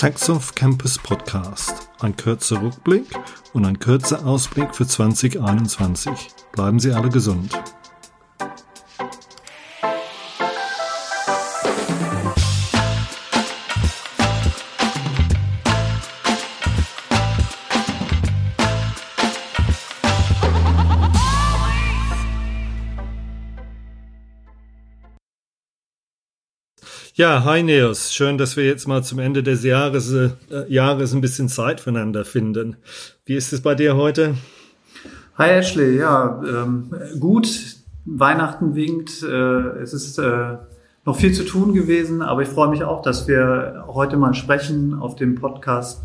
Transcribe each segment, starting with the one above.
Taxoff Campus Podcast. Ein kürzer Rückblick und ein kürzer Ausblick für 2021. Bleiben Sie alle gesund. Ja, hi Neos. Schön, dass wir jetzt mal zum Ende des Jahres, äh, Jahres ein bisschen Zeit füreinander finden. Wie ist es bei dir heute? Hi Ashley, ja, ähm, gut. Weihnachten winkt. Äh, es ist äh, noch viel zu tun gewesen, aber ich freue mich auch, dass wir heute mal sprechen auf dem Podcast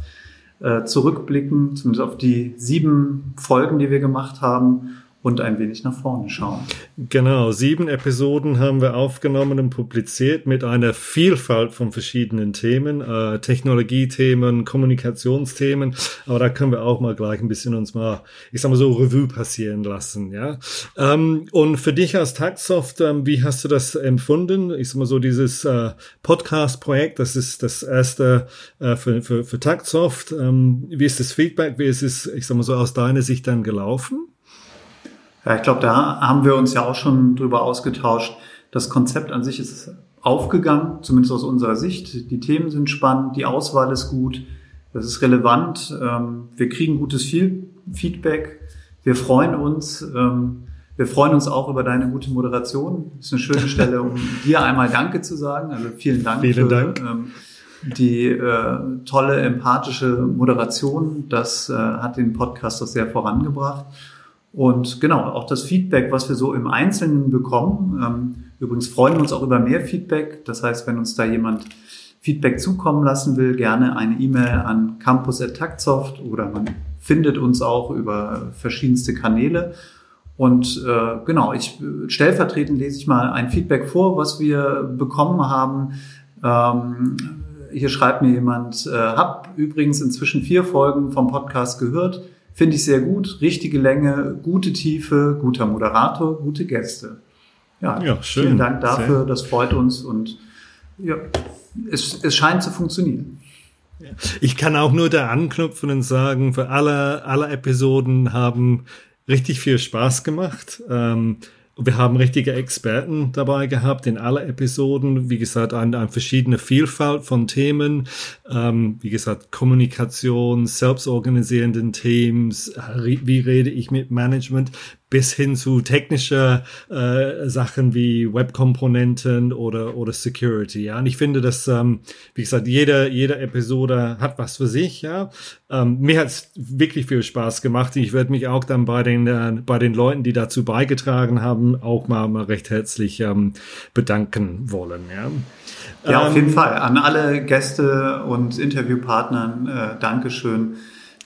äh, zurückblicken, zumindest auf die sieben Folgen, die wir gemacht haben und ein wenig nach vorne schauen. Genau, sieben Episoden haben wir aufgenommen und publiziert mit einer Vielfalt von verschiedenen Themen, äh, Technologiethemen, Kommunikationsthemen, aber da können wir auch mal gleich ein bisschen uns mal, ich sag mal so, Revue passieren lassen, ja. Ähm, und für dich als Taxsoft, ähm, wie hast du das empfunden? Ich sag mal so, dieses äh, Podcast-Projekt, das ist das erste äh, für, für, für Taxsoft. Ähm, wie ist das Feedback? Wie ist es, ich sag mal so, aus deiner Sicht dann gelaufen? Ja, ich glaube, da haben wir uns ja auch schon drüber ausgetauscht. Das Konzept an sich ist aufgegangen, zumindest aus unserer Sicht. Die Themen sind spannend, die Auswahl ist gut, das ist relevant. Ähm, wir kriegen gutes Feedback. Wir freuen uns. Ähm, wir freuen uns auch über deine gute Moderation. Das ist eine schöne Stelle, um dir einmal Danke zu sagen. Also vielen Dank vielen für Dank. Ähm, die äh, tolle, empathische Moderation. Das äh, hat den Podcast doch sehr vorangebracht. Und genau, auch das Feedback, was wir so im Einzelnen bekommen. Ähm, übrigens freuen wir uns auch über mehr Feedback. Das heißt, wenn uns da jemand Feedback zukommen lassen will, gerne eine E-Mail an campus.taktsoft oder man findet uns auch über verschiedenste Kanäle. Und äh, genau, ich stellvertretend lese ich mal ein Feedback vor, was wir bekommen haben. Ähm, hier schreibt mir jemand, äh, hab übrigens inzwischen vier Folgen vom Podcast gehört Finde ich sehr gut. Richtige Länge, gute Tiefe, guter Moderator, gute Gäste. Ja, ja schön. vielen Dank dafür. Sehr. Das freut uns und ja, es, es scheint zu funktionieren. Ich kann auch nur da anknüpfen und sagen, für alle, alle Episoden haben richtig viel Spaß gemacht. Ähm, wir haben richtige Experten dabei gehabt in aller Episoden. Wie gesagt, eine, eine verschiedene Vielfalt von Themen. Ähm, wie gesagt, Kommunikation, selbstorganisierenden Teams. Wie rede ich mit Management? Bis hin zu technischer äh, Sachen wie Webkomponenten oder oder Security. Ja, und ich finde, dass ähm, wie gesagt jede jede Episode hat was für sich. Ja, ähm, mir hat es wirklich viel Spaß gemacht. Ich werde mich auch dann bei den äh, bei den Leuten, die dazu beigetragen haben, auch mal, mal recht herzlich ähm, bedanken wollen. Ja. Ja, auf jeden ähm, Fall. An alle Gäste und Interviewpartnern äh, Dankeschön.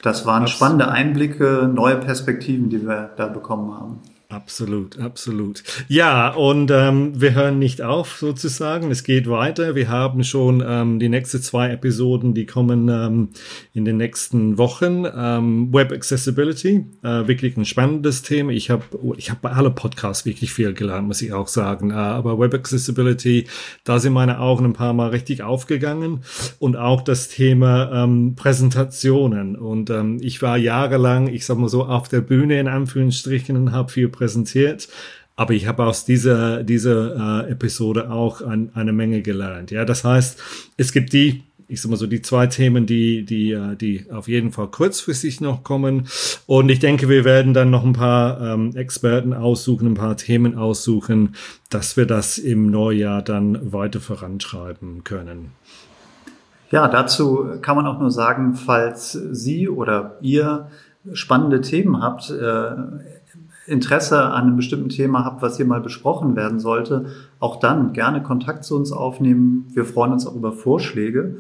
Das waren spannende Einblicke, neue Perspektiven, die wir da bekommen haben. Absolut, absolut. Ja, und ähm, wir hören nicht auf sozusagen. Es geht weiter. Wir haben schon ähm, die nächsten zwei Episoden, die kommen ähm, in den nächsten Wochen. Ähm, Web Accessibility, äh, wirklich ein spannendes Thema. Ich habe ich hab bei alle Podcasts wirklich viel gelernt, muss ich auch sagen. Äh, aber Web Accessibility, da sind meine Augen ein paar Mal richtig aufgegangen. Und auch das Thema ähm, Präsentationen. Und ähm, ich war jahrelang, ich sag mal so, auf der Bühne in Anführungsstrichen und habe viel präsentiert. Aber ich habe aus dieser, dieser äh, Episode auch ein, eine Menge gelernt. Ja, das heißt, es gibt die, ich sag mal so, die zwei Themen, die, die, äh, die auf jeden Fall kurzfristig noch kommen. Und ich denke, wir werden dann noch ein paar ähm, Experten aussuchen, ein paar Themen aussuchen, dass wir das im Neujahr dann weiter vorantreiben können. Ja, dazu kann man auch nur sagen, falls Sie oder ihr spannende Themen habt, äh, Interesse an einem bestimmten Thema habt, was hier mal besprochen werden sollte, auch dann gerne Kontakt zu uns aufnehmen. Wir freuen uns auch über Vorschläge.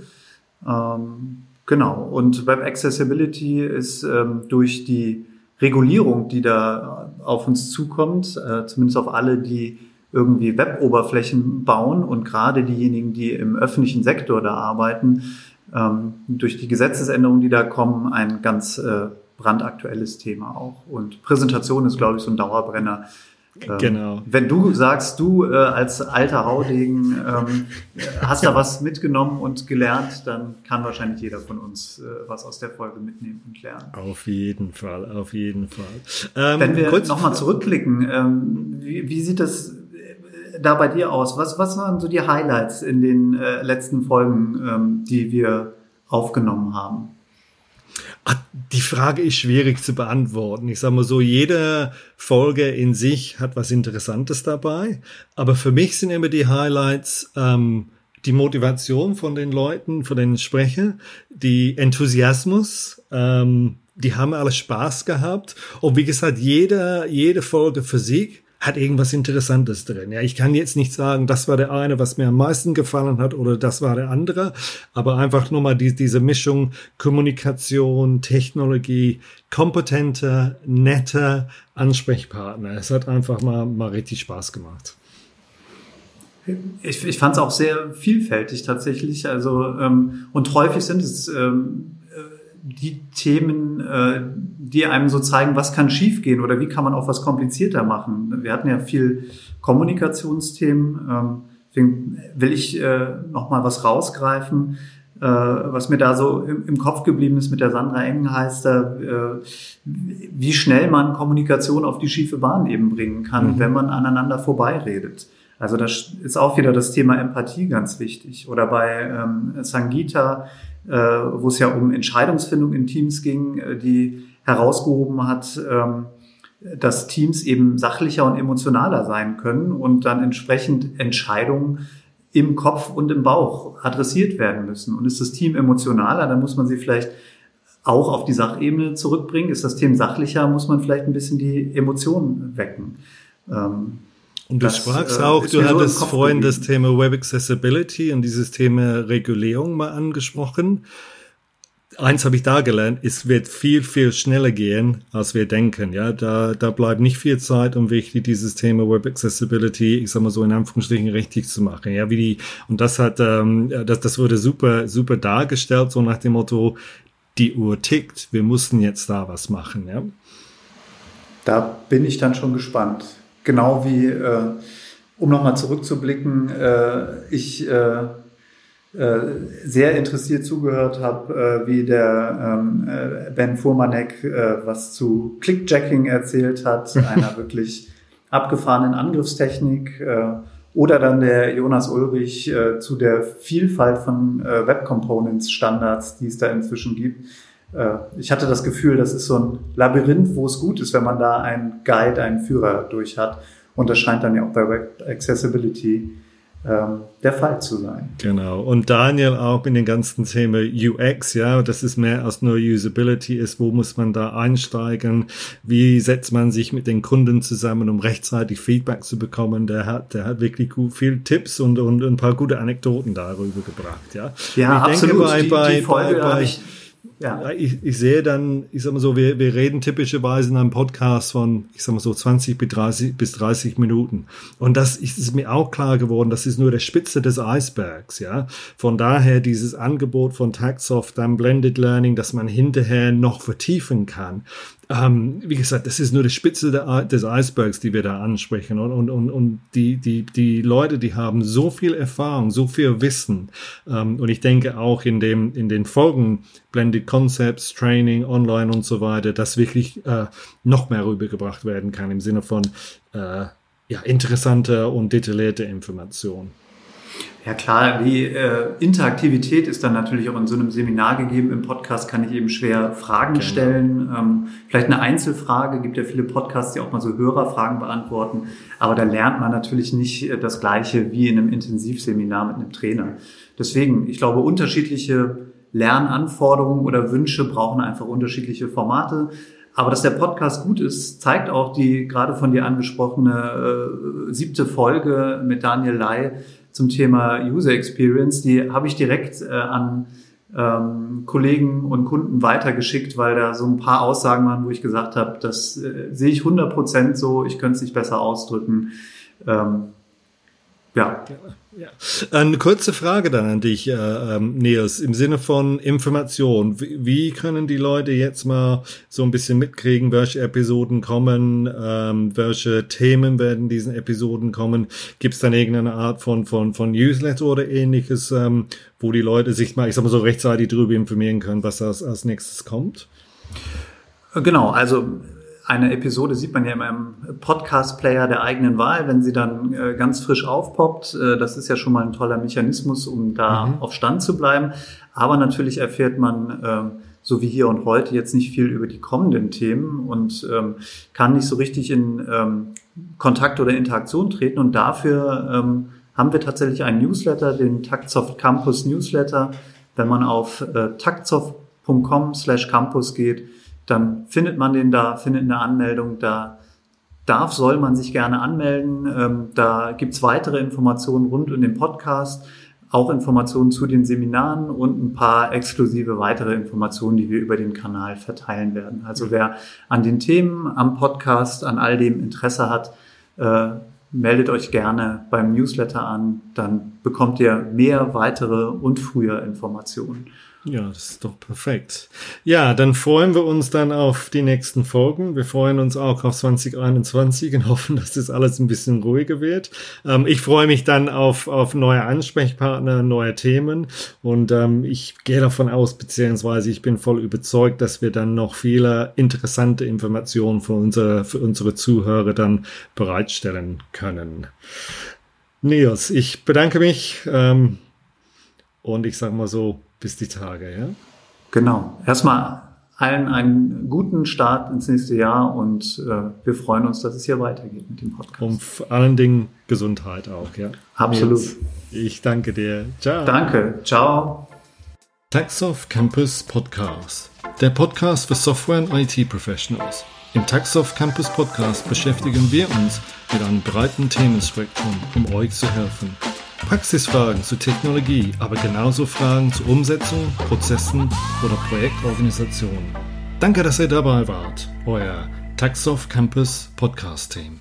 Ähm, genau. Und Web Accessibility ist ähm, durch die Regulierung, die da auf uns zukommt, äh, zumindest auf alle, die irgendwie Web-Oberflächen bauen und gerade diejenigen, die im öffentlichen Sektor da arbeiten, ähm, durch die Gesetzesänderungen, die da kommen, ein ganz äh, brandaktuelles Thema auch. Und Präsentation ist, glaube ich, so ein Dauerbrenner. Ähm, genau. Wenn du sagst, du äh, als alter Haudegen ähm, hast da was mitgenommen und gelernt, dann kann wahrscheinlich jeder von uns äh, was aus der Folge mitnehmen und lernen. Auf jeden Fall, auf jeden Fall. Ähm, Wenn wir nochmal zurückblicken, ähm, wie, wie sieht das äh, da bei dir aus? Was, was waren so die Highlights in den äh, letzten Folgen, ähm, die wir aufgenommen haben? Ah, die Frage ist schwierig zu beantworten. Ich sage mal so, jede Folge in sich hat was Interessantes dabei. Aber für mich sind immer die Highlights ähm, die Motivation von den Leuten, von den Sprechern, die Enthusiasmus. Ähm, die haben alle Spaß gehabt. Und wie gesagt, jede, jede Folge für sich hat irgendwas Interessantes drin. Ja, ich kann jetzt nicht sagen, das war der eine, was mir am meisten gefallen hat oder das war der andere, aber einfach nur mal die, diese Mischung Kommunikation, Technologie, kompetenter, netter Ansprechpartner. Es hat einfach mal, mal richtig Spaß gemacht. Ich, ich fand es auch sehr vielfältig tatsächlich. Also ähm, und häufig sind es ähm, die Themen, äh, die einem so zeigen, was kann schiefgehen oder wie kann man auch was komplizierter machen. Wir hatten ja viel Kommunikationsthemen. Ähm, deswegen will ich äh, noch mal was rausgreifen, äh, was mir da so im, im, Kopf geblieben ist mit der Sandra Engenheister, äh, wie schnell man Kommunikation auf die schiefe Bahn eben bringen kann, mhm. wenn man aneinander vorbeiredet. Also das ist auch wieder das Thema Empathie ganz wichtig. Oder bei ähm, Sangita, äh, wo es ja um Entscheidungsfindung in Teams ging, äh, die herausgehoben hat, ähm, dass Teams eben sachlicher und emotionaler sein können und dann entsprechend Entscheidungen im Kopf und im Bauch adressiert werden müssen. Und ist das Team emotionaler, dann muss man sie vielleicht auch auf die Sachebene zurückbringen. Ist das Team sachlicher, muss man vielleicht ein bisschen die Emotionen wecken. Ähm, und du das, sprachst äh, auch, du hattest so vorhin das Thema Web Accessibility und dieses Thema Regulierung mal angesprochen. Eins habe ich da gelernt, es wird viel, viel schneller gehen, als wir denken. Ja, da, da bleibt nicht viel Zeit, um wirklich dieses Thema Web Accessibility, ich sag mal so in Anführungsstrichen, richtig zu machen. Ja, wie die, und das hat, ähm, das, das wurde super, super dargestellt, so nach dem Motto, die Uhr tickt, wir mussten jetzt da was machen. Ja. Da bin ich dann schon gespannt genau wie, äh, um nochmal zurückzublicken, äh, ich äh, sehr interessiert zugehört habe, äh, wie der ähm, äh, Ben Furmanek äh, was zu Clickjacking erzählt hat, einer wirklich abgefahrenen Angriffstechnik. Äh, oder dann der Jonas Ulrich äh, zu der Vielfalt von äh, Web Components Standards, die es da inzwischen gibt. Äh, ich hatte das Gefühl, das ist so ein Labyrinth, wo es gut ist, wenn man da einen Guide, einen Führer durch hat. Und das scheint dann ja auch bei Web Accessibility der Fall zu sein. Genau. Und Daniel auch in den ganzen Thema UX, ja, das ist mehr als nur Usability ist, wo muss man da einsteigen? Wie setzt man sich mit den Kunden zusammen, um rechtzeitig Feedback zu bekommen? Der hat, der hat wirklich gut, viel Tipps und, und ein paar gute Anekdoten darüber gebracht, ja. Ja, ich absolut. Denke, bei, die, bei, die Folge bei, bei, ja. Ich, ich sehe dann, ich sag mal so, wir, wir reden typischerweise in einem Podcast von, ich sag mal so, 20 bis 30, bis 30 Minuten. Und das ist, mir auch klar geworden, das ist nur der Spitze des Eisbergs, ja. Von daher dieses Angebot von Taxoft, dann Blended Learning, dass man hinterher noch vertiefen kann. Ähm, wie gesagt, das ist nur die Spitze der, des Eisbergs, die wir da ansprechen. Und, und, und, und die, die, die Leute, die haben so viel Erfahrung, so viel Wissen. Ähm, und ich denke auch in, dem, in den Folgen Blended Concepts, Training, Online und so weiter, dass wirklich äh, noch mehr rübergebracht werden kann im Sinne von äh, ja, interessanter und detaillierter Information. Ja klar, die äh, Interaktivität ist dann natürlich auch in so einem Seminar gegeben. Im Podcast kann ich eben schwer Fragen genau. stellen. Ähm, vielleicht eine Einzelfrage, gibt ja viele Podcasts, die auch mal so Hörerfragen beantworten. Aber da lernt man natürlich nicht äh, das Gleiche wie in einem Intensivseminar mit einem Trainer. Deswegen, ich glaube, unterschiedliche Lernanforderungen oder Wünsche brauchen einfach unterschiedliche Formate. Aber dass der Podcast gut ist, zeigt auch die gerade von dir angesprochene äh, siebte Folge mit Daniel Lai, zum Thema User Experience, die habe ich direkt äh, an ähm, Kollegen und Kunden weitergeschickt, weil da so ein paar Aussagen waren, wo ich gesagt habe, das äh, sehe ich 100 Prozent so, ich könnte es nicht besser ausdrücken. Ähm, ja. Ja. Eine kurze Frage dann an dich, äh, ähm, Niels, im Sinne von Information. Wie, wie, können die Leute jetzt mal so ein bisschen mitkriegen, welche Episoden kommen, ähm, welche Themen werden diesen Episoden kommen? Gibt es dann irgendeine Art von, von, von Newsletter oder ähnliches, ähm, wo die Leute sich mal, ich sag mal so rechtzeitig darüber informieren können, was als, als nächstes kommt? Genau, also eine Episode sieht man ja in einem Podcast-Player der eigenen Wahl, wenn sie dann äh, ganz frisch aufpoppt. Äh, das ist ja schon mal ein toller Mechanismus, um da mhm. auf Stand zu bleiben. Aber natürlich erfährt man, äh, so wie hier und heute, jetzt nicht viel über die kommenden Themen und ähm, kann nicht so richtig in ähm, Kontakt oder Interaktion treten. Und dafür ähm, haben wir tatsächlich einen Newsletter, den Taktsoft Campus Newsletter. Wenn man auf äh, taktsoft.com slash campus geht, dann findet man den da, findet eine Anmeldung da. Darf, soll man sich gerne anmelden. Ähm, da gibt's weitere Informationen rund um den Podcast, auch Informationen zu den Seminaren und ein paar exklusive weitere Informationen, die wir über den Kanal verteilen werden. Also wer an den Themen, am Podcast, an all dem Interesse hat, äh, meldet euch gerne beim Newsletter an, dann bekommt ihr mehr weitere und früher Informationen. Ja, das ist doch perfekt. Ja, dann freuen wir uns dann auf die nächsten Folgen. Wir freuen uns auch auf 2021 und hoffen, dass das alles ein bisschen ruhiger wird. Ähm, ich freue mich dann auf, auf neue Ansprechpartner, neue Themen und ähm, ich gehe davon aus, beziehungsweise ich bin voll überzeugt, dass wir dann noch viele interessante Informationen für unsere, für unsere Zuhörer dann bereitstellen können. Niels, ich bedanke mich ähm, und ich sage mal so, bis die Tage, ja? Genau. Erstmal allen einen guten Start ins nächste Jahr und äh, wir freuen uns, dass es hier weitergeht mit dem Podcast. Und vor allen Dingen Gesundheit auch, ja? Absolut. Ich danke dir. Ciao. Danke. Ciao. Taxoff Campus Podcast. Der Podcast für Software und IT Professionals. Im Taxoff Campus Podcast beschäftigen wir uns mit einem breiten Themenspektrum, um euch zu helfen Praxisfragen zu Technologie, aber genauso Fragen zu Umsetzung, Prozessen oder Projektorganisation. Danke, dass ihr dabei wart. Euer Taxoff Campus Podcast Team.